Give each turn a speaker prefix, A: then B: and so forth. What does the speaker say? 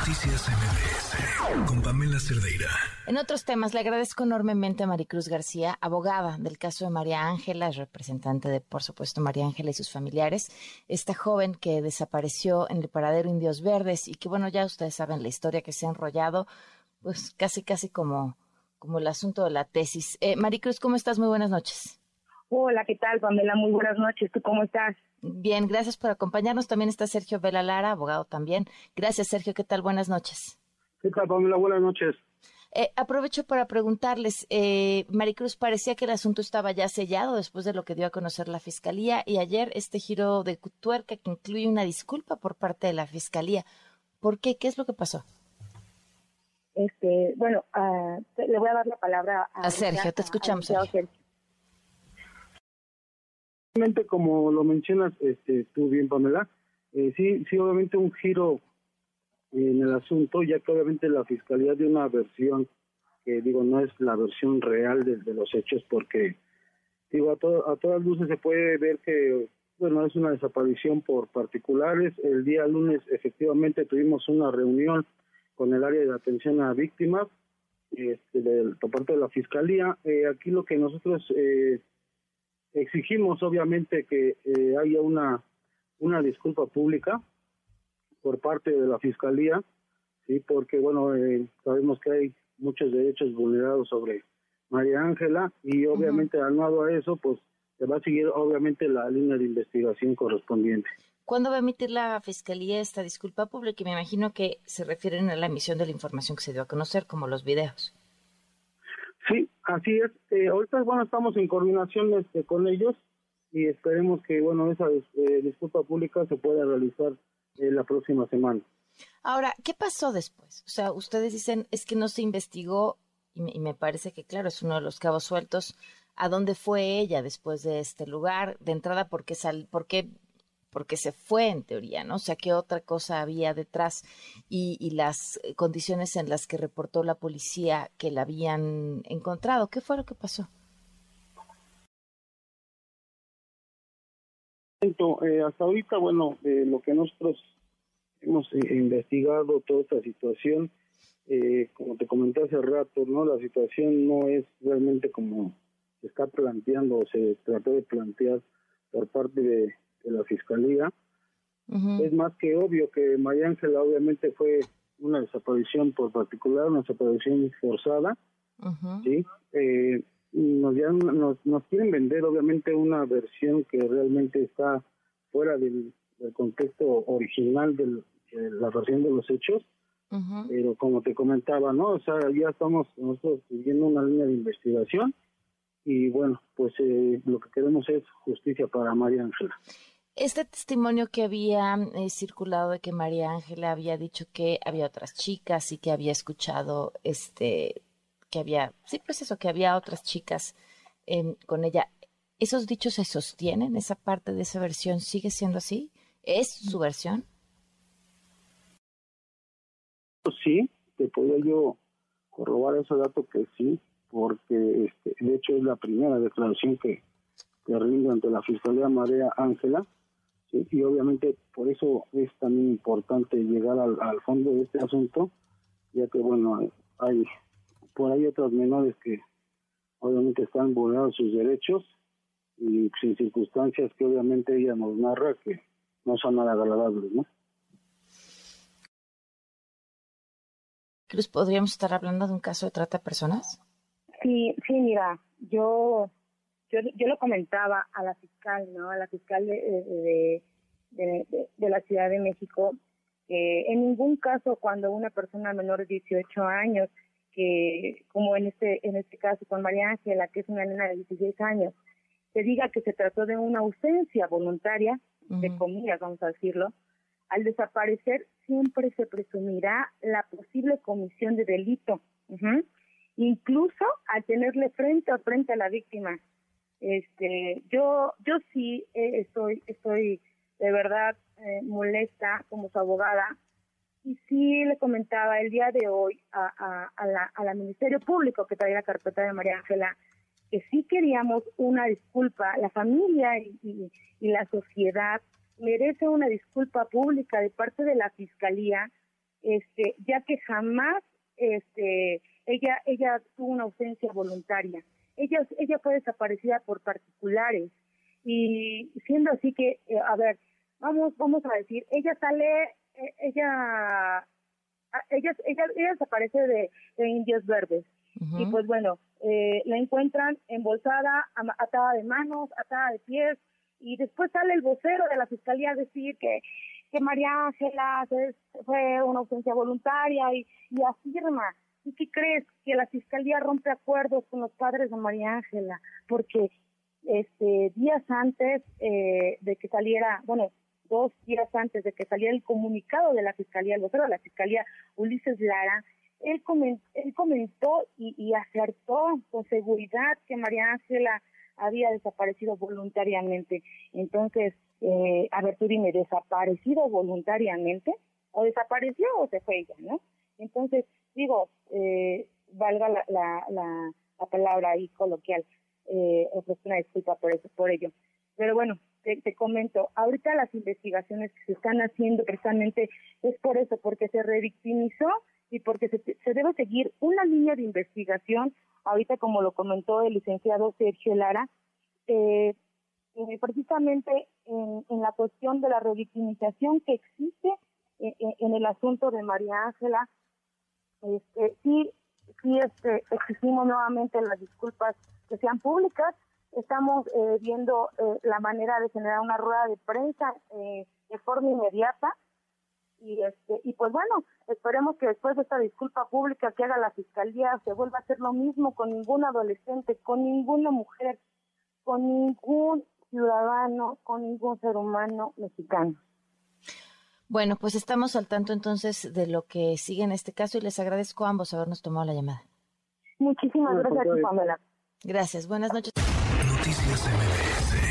A: Noticias MBS con Pamela Cerdeira.
B: En otros temas, le agradezco enormemente a Maricruz García, abogada del caso de María Ángela, representante de, por supuesto, María Ángela y sus familiares, esta joven que desapareció en el paradero Indios Verdes y que, bueno, ya ustedes saben la historia que se ha enrollado, pues casi, casi como, como el asunto de la tesis. Eh, Maricruz, ¿cómo estás? Muy buenas noches.
C: Hola, ¿qué tal, Pamela? Muy buenas noches. ¿Tú cómo estás?
B: Bien, gracias por acompañarnos. También está Sergio Vela Lara, abogado también. Gracias, Sergio. ¿Qué tal? Buenas noches.
D: ¿Qué tal, Pamela? Buenas noches.
B: Eh, aprovecho para preguntarles, eh, Maricruz, parecía que el asunto estaba ya sellado después de lo que dio a conocer la Fiscalía y ayer este giro de tuerca que incluye una disculpa por parte de la Fiscalía. ¿Por qué? ¿Qué es lo que pasó?
C: Este, bueno, uh, le voy a dar la palabra a,
B: a Sergio. te escuchamos, Sergio
D: como lo mencionas este, tú bien, Pamela, eh, sí, sí, obviamente un giro en el asunto, ya que obviamente la fiscalía dio una versión que digo no es la versión real de, los hechos, porque digo a, a todas luces se puede ver que bueno es una desaparición por particulares. El día lunes efectivamente tuvimos una reunión con el área de atención a víctimas este, del, por parte de la fiscalía. Eh, aquí lo que nosotros eh, Exigimos obviamente que eh, haya una, una disculpa pública por parte de la Fiscalía, sí, porque bueno, eh, sabemos que hay muchos derechos vulnerados sobre María Ángela y obviamente uh -huh. a eso, pues se va a seguir obviamente la línea de investigación correspondiente.
B: ¿Cuándo va a emitir la Fiscalía esta disculpa pública? Y me imagino que se refieren a la emisión de la información que se dio a conocer, como los videos.
D: Sí, así es. Eh, ahorita, bueno, estamos en coordinación este, con ellos y esperemos que, bueno, esa eh, disculpa pública se pueda realizar eh, la próxima semana.
B: Ahora, ¿qué pasó después? O sea, ustedes dicen, es que no se investigó y me, y me parece que, claro, es uno de los cabos sueltos. ¿A dónde fue ella después de este lugar? De entrada, ¿por qué, sal, por qué porque se fue en teoría, ¿no? O sea, qué otra cosa había detrás y, y, las condiciones en las que reportó la policía que la habían encontrado. ¿Qué fue lo que pasó?
D: Eh, hasta ahorita, bueno, eh, lo que nosotros hemos eh, investigado toda esta situación, eh, como te comenté hace rato, ¿no? La situación no es realmente como se está planteando o se trató de plantear por parte de de la fiscalía. Uh -huh. Es más que obvio que María Ángela obviamente fue una desaparición por particular, una desaparición forzada, uh -huh. ¿sí? Eh, nos, ya, nos, nos, quieren vender obviamente una versión que realmente está fuera del, del contexto original del, de la versión de los hechos, uh -huh. pero como te comentaba, ¿no? O sea, ya estamos nosotros siguiendo una línea de investigación y bueno, pues eh, lo que queremos es justicia para María Ángela.
B: Este testimonio que había eh, circulado de que María Ángela había dicho que había otras chicas y que había escuchado, este, que había, sí, pues eso, que había otras chicas eh, con ella. ¿Esos dichos se sostienen? ¿Esa parte de esa versión sigue siendo así? ¿Es su versión?
D: Sí, te puedo yo corroborar ese dato que sí, porque este, de hecho es la primera declaración que, que rinde ante la Fiscalía María Ángela y obviamente por eso es también importante llegar al, al, fondo de este asunto, ya que bueno, hay por ahí otros menores que obviamente están vulnerados sus derechos y sin circunstancias que obviamente ella nos narra que no son nada agradables, ¿no?
B: Cruz, ¿podríamos estar hablando de un caso de trata de personas?
C: Sí, sí, mira, yo yo, yo lo comentaba a la fiscal, ¿no? A la fiscal de, de, de, de, de la Ciudad de México, que en ningún caso cuando una persona menor de 18 años, que como en este en este caso con María Ángela, que es una nena de 16 años, se diga que se trató de una ausencia voluntaria, uh -huh. de comillas, vamos a decirlo, al desaparecer siempre se presumirá la posible comisión de delito, uh -huh. Incluso al tenerle frente a frente a la víctima. Este yo yo sí eh, estoy estoy de verdad eh, molesta como su abogada. Y sí le comentaba el día de hoy a, a, a la al ministerio público que trae la carpeta de María Ángela que sí queríamos una disculpa. La familia y, y, y la sociedad merece una disculpa pública de parte de la fiscalía este, ya que jamás este, ella, ella tuvo una ausencia voluntaria. Ella, ella fue desaparecida por particulares y siendo así que, eh, a ver, vamos, vamos a decir, ella sale, eh, ella, ella, ella, ella desaparece de, Indios Verdes y pues bueno, eh, la encuentran embolsada, atada de manos, atada de pies y después sale el vocero de la fiscalía a decir que que María Ángela fue una ausencia voluntaria y, y afirma. ¿Y qué crees? Que la fiscalía rompe acuerdos con los padres de María Ángela, porque este días antes eh, de que saliera, bueno, dos días antes de que saliera el comunicado de la fiscalía, el vocero de la fiscalía, Ulises Lara, él, comentó, él comentó y, y acertó con seguridad que María Ángela había desaparecido voluntariamente. Entonces, eh, a ver, tú dime, ¿desaparecido voluntariamente? ¿O desapareció o se fue ella, no? Entonces, digo, eh, valga la, la, la, palabra ahí coloquial, eh, ofrezco una disculpa por eso, por ello. Pero bueno, te, te, comento, ahorita las investigaciones que se están haciendo precisamente es por eso, porque se revictimizó y porque se, se debe seguir una línea de investigación, ahorita como lo comentó el licenciado Sergio Lara, eh, eh, precisamente en, la cuestión de la revictimización que existe eh, eh, en, el asunto de María Ángela, este, sí, sí este, exigimos nuevamente las disculpas que sean públicas. Estamos viendo la manera de generar una rueda de prensa de forma inmediata y este y pues bueno esperemos que después de esta disculpa pública que haga la fiscalía se vuelva a hacer lo mismo con ningún adolescente con ninguna mujer con ningún ciudadano, con ningún ser humano mexicano.
B: Bueno, pues estamos al tanto entonces de lo que sigue en este caso y les agradezco a ambos habernos tomado la llamada.
C: Muchísimas gracias, Pamela.
B: Gracias, buenas noches.
A: Noticias MBS